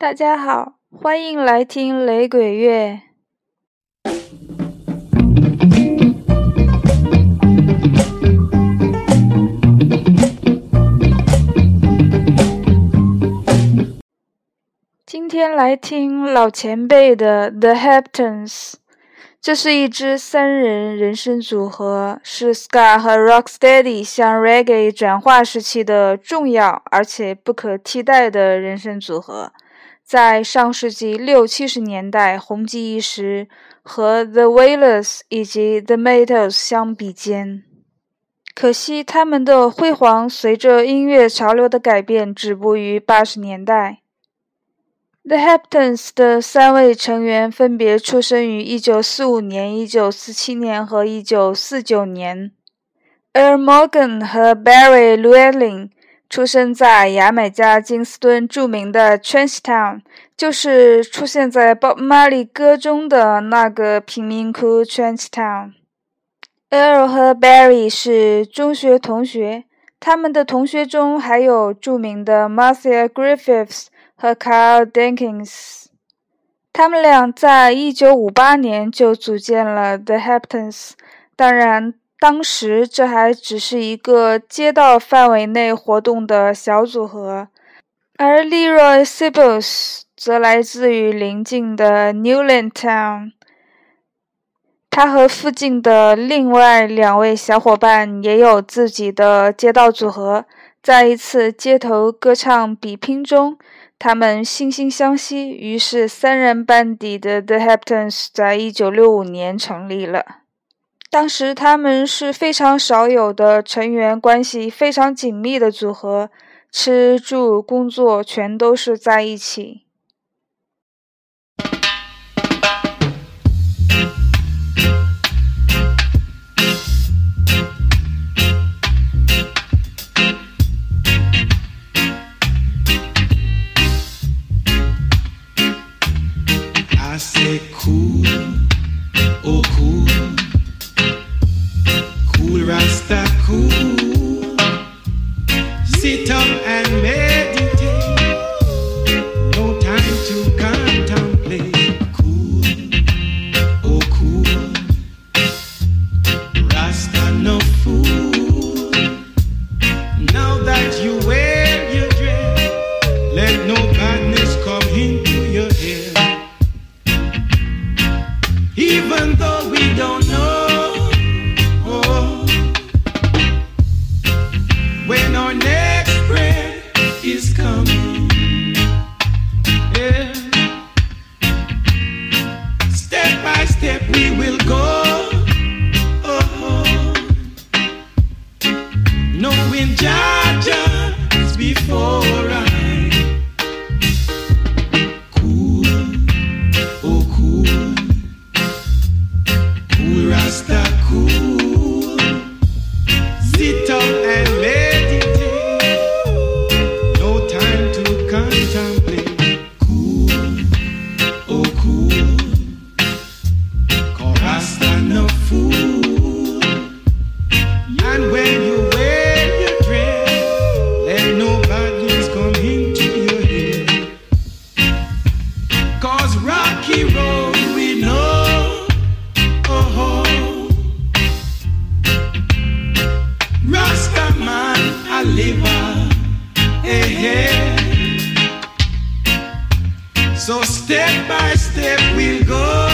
大家好，欢迎来听雷鬼乐。今天来听老前辈的 The Heptons 这是一支三人人声组合，是 ska 和 rocksteady 向 reggae 转化时期的重要而且不可替代的人声组合，在上世纪六七十年代红极一时，和 The Wailers 以及 The Metals 相比肩。可惜他们的辉煌随着音乐潮流的改变止步于八十年代。The Heptons 的三位成员分别出生于1945年、1947年和1949年。Earl Morgan 和 Barry Llewellyn 出生在牙买加金斯顿著名的 Trenchtown，就是出现在 Bob Marley 歌中的那个贫民窟 Trenchtown。Earl 和 Barry 是中学同学，他们的同学中还有著名的 Marcia Griffiths。和 Carl Dinkins，他们俩在一九五八年就组建了 The Heptons，。当然，当时这还只是一个街道范围内活动的小组合。而 Leroy Sibbles 则来自于邻近的 Newland Town。他和附近的另外两位小伙伴也有自己的街道组合。在一次街头歌唱比拼中。他们惺惺相惜，于是三人班底的 The Heptons 在一九六五年成立了。当时他们是非常少有的成员关系非常紧密的组合，吃住工作全都是在一起。Rasta cool. knowing Jah Jah is before us. So step by step we'll go,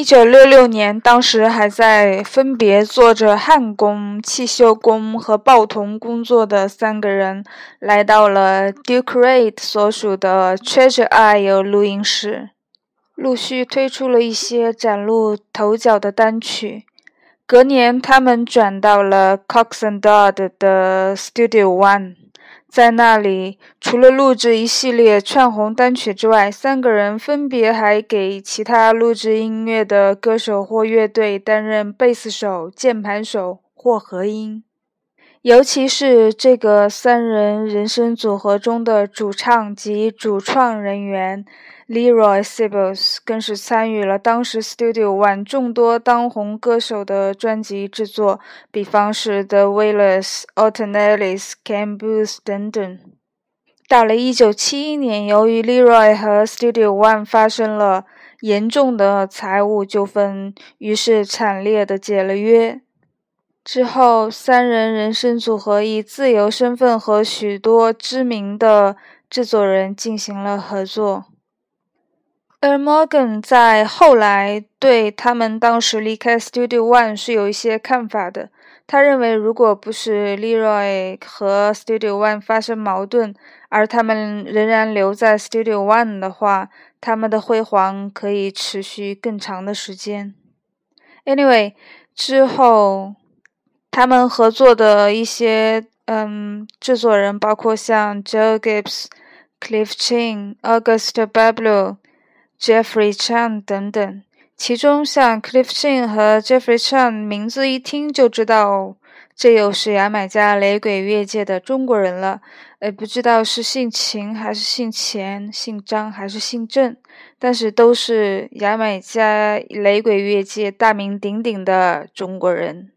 一九六六年，当时还在分别做着焊工、汽修工和报童工作的三个人，来到了 Duke Reid 所属的 Treasure Isle 录音室，陆续推出了一些崭露头角的单曲。隔年，他们转到了 Cox and Dodd 的 Studio One。在那里，除了录制一系列串红单曲之外，三个人分别还给其他录制音乐的歌手或乐队担任贝斯手、键盘手或和音。尤其是这个三人人声组合中的主唱及主创人员。Leroy Sibbles 更是参与了当时 Studio One 众多当红歌手的专辑制作，比方是 The Wailers、Alton Ellis、Ken Boothe 等等。到了1971年，由于 Leroy 和 Studio One 发生了严重的财务纠纷，于是惨烈的解了约。之后，三人人生组合以自由身份和许多知名的制作人进行了合作。而 Morgan 在后来对他们当时离开 Studio One 是有一些看法的。他认为，如果不是 Leroy 和 Studio One 发生矛盾，而他们仍然留在 Studio One 的话，他们的辉煌可以持续更长的时间。Anyway，之后他们合作的一些嗯制作人包括像 Joe Gibbs、Cliff Chin、August Bablo。Jeffrey Chan 等等，其中像 Cliff Chin 和 Jeffrey Chan 名字一听就知道，这又是牙买加雷鬼乐界的中国人了。呃，不知道是姓秦还是姓钱，姓张还是姓郑，但是都是牙买加雷鬼乐界大名鼎鼎的中国人。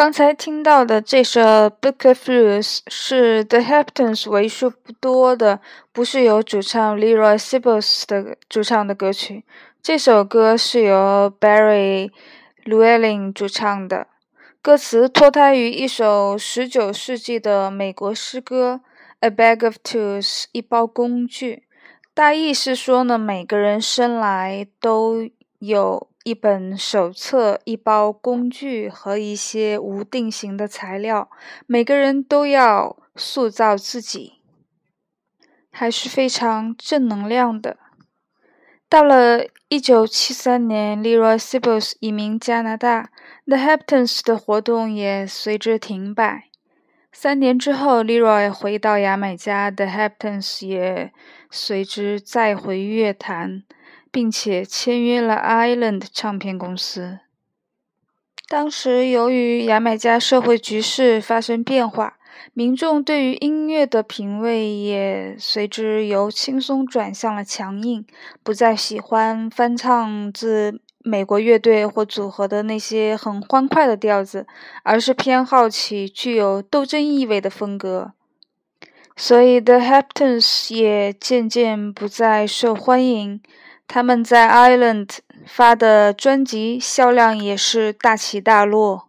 刚才听到的这首《Book of Blues》是 The Hamptons 为数不多的不是由主唱 Leroy Sibbles 的主唱的歌曲。这首歌是由 Barry Llewellyn 主唱的，歌词脱胎于一首19世纪的美国诗歌《A Bag of Tools》一包工具。大意是说呢，每个人生来都有。一本手册、一包工具和一些无定型的材料，每个人都要塑造自己，还是非常正能量的。到了一九七三年，Leroy Sibbles 移民加拿大，The Haptons 的活动也随之停摆。三年之后，Leroy 回到牙买加，The Haptons 也随之再回乐坛。并且签约了 Island 唱片公司。当时，由于牙买加社会局势发生变化，民众对于音乐的品味也随之由轻松转向了强硬，不再喜欢翻唱自美国乐队或组合的那些很欢快的调子，而是偏好起具有斗争意味的风格。所以，The Haptons 也渐渐不再受欢迎。他们在 Island 发的专辑销量也是大起大落。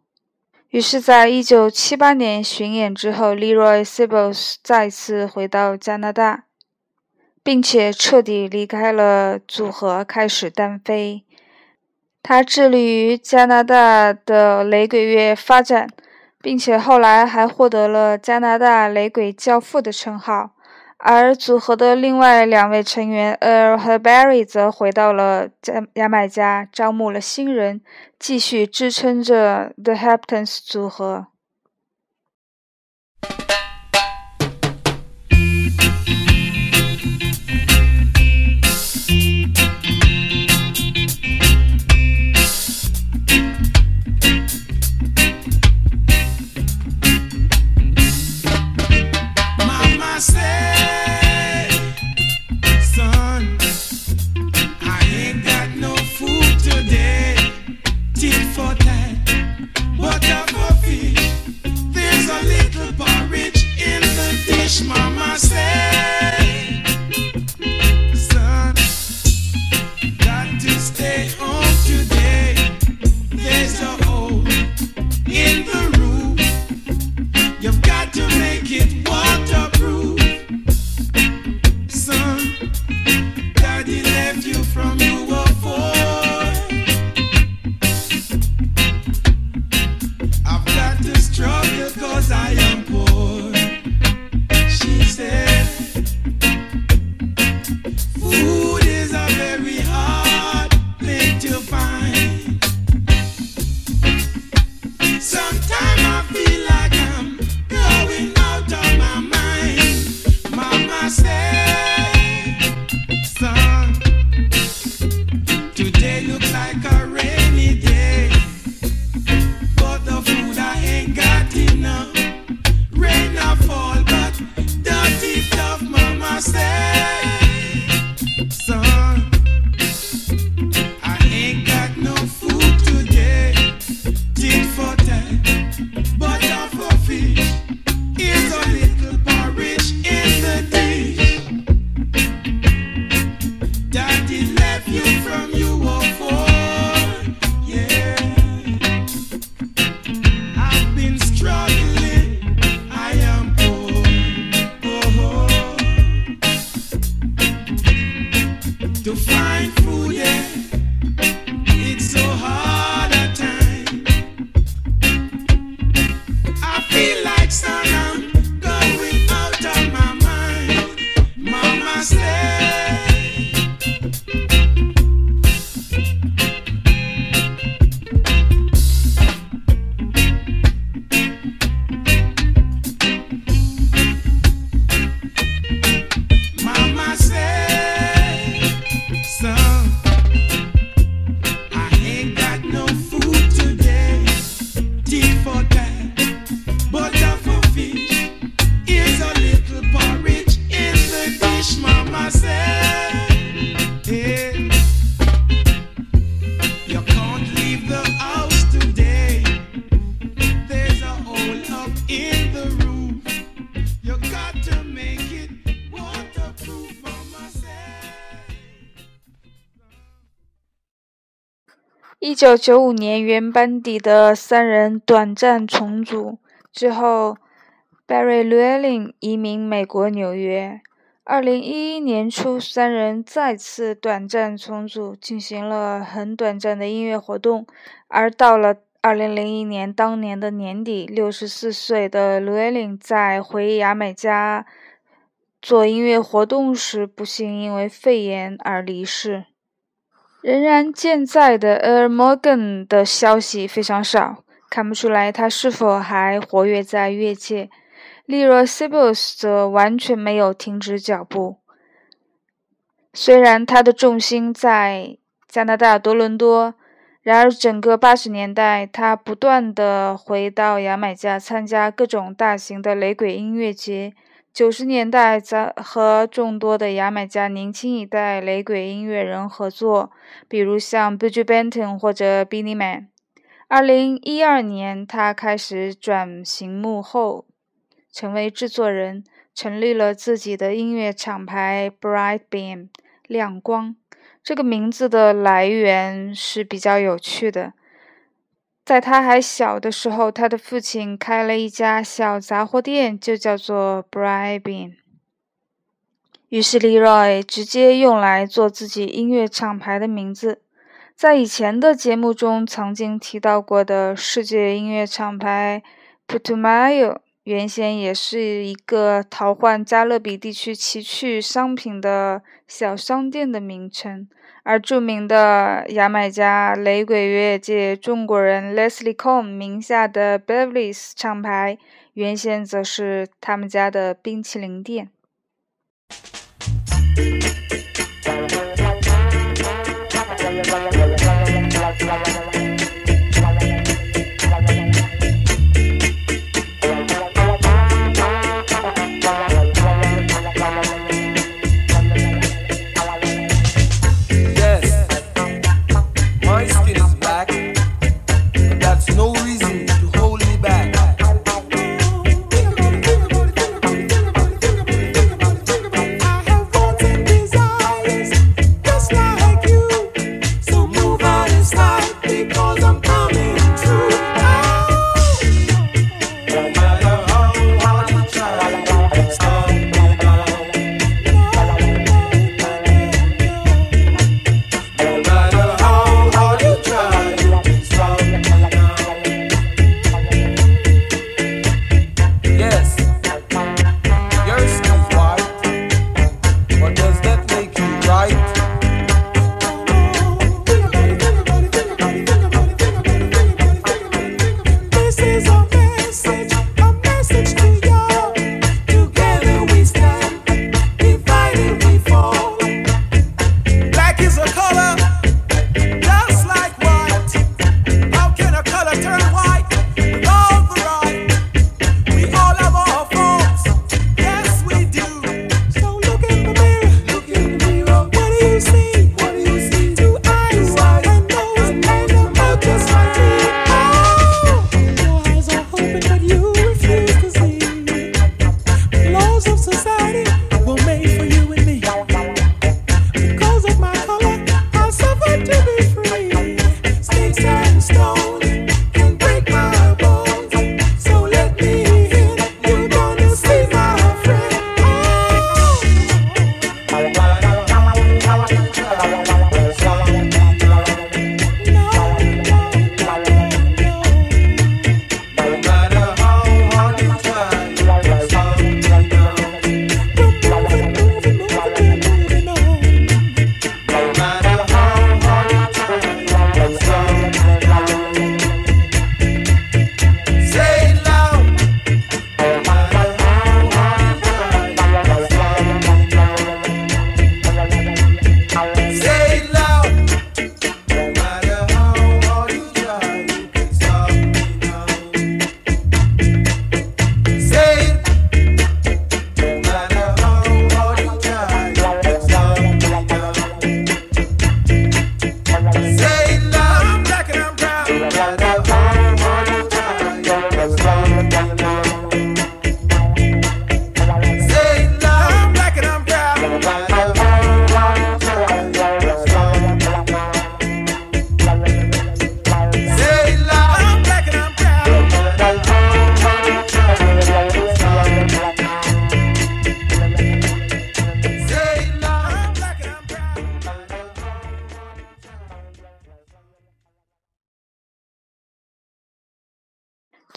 于是，在一九七八年巡演之后，Leroy Sibbles 再次回到加拿大，并且彻底离开了组合，开始单飞。他致力于加拿大的雷鬼乐发展，并且后来还获得了加拿大雷鬼教父的称号。而组合的另外两位成员 Earl 和 Barry 则回到了加牙买加，招募了新人，继续支撑着 The Hamptons 组合。九九五年，原班底的三人短暂重组之后，Barry Llewellyn 移民美国纽约。二零一一年初，三人再次短暂重组，进行了很短暂的音乐活动。而到了二零零一年当年的年底，六十四岁的 Llewellyn 在回牙买加做音乐活动时，不幸因为肺炎而离世。仍然健在的 Earl Morgan 的消息非常少，看不出来他是否还活跃在乐界。Leroy Sibbles 则完全没有停止脚步。虽然他的重心在加拿大多伦多，然而整个八十年代，他不断地回到牙买加参加各种大型的雷鬼音乐节。九十年代，在和众多的牙买加年轻一代雷鬼音乐人合作，比如像 b u j u Benton 或者 Billy Man。二零一二年，他开始转型幕后，成为制作人，成立了自己的音乐厂牌 Bright Beam 亮光。这个名字的来源是比较有趣的。在他还小的时候，他的父亲开了一家小杂货店，就叫做 Bribing。于是 Leroy 直接用来做自己音乐厂牌的名字。在以前的节目中曾经提到过的世界音乐厂牌 Putumayo，原先也是一个淘换加勒比地区奇趣商品的小商店的名称。而著名的牙买加雷鬼乐界中国人 Leslie Cone 名下的 Beverly's 厂牌，原先则是他们家的冰淇淋店。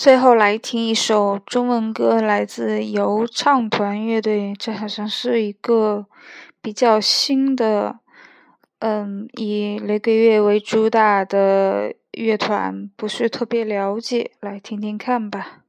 最后来听一首中文歌，来自由唱团乐队，这好像是一个比较新的，嗯，以雷鬼乐为主打的乐团，不是特别了解，来听听看吧。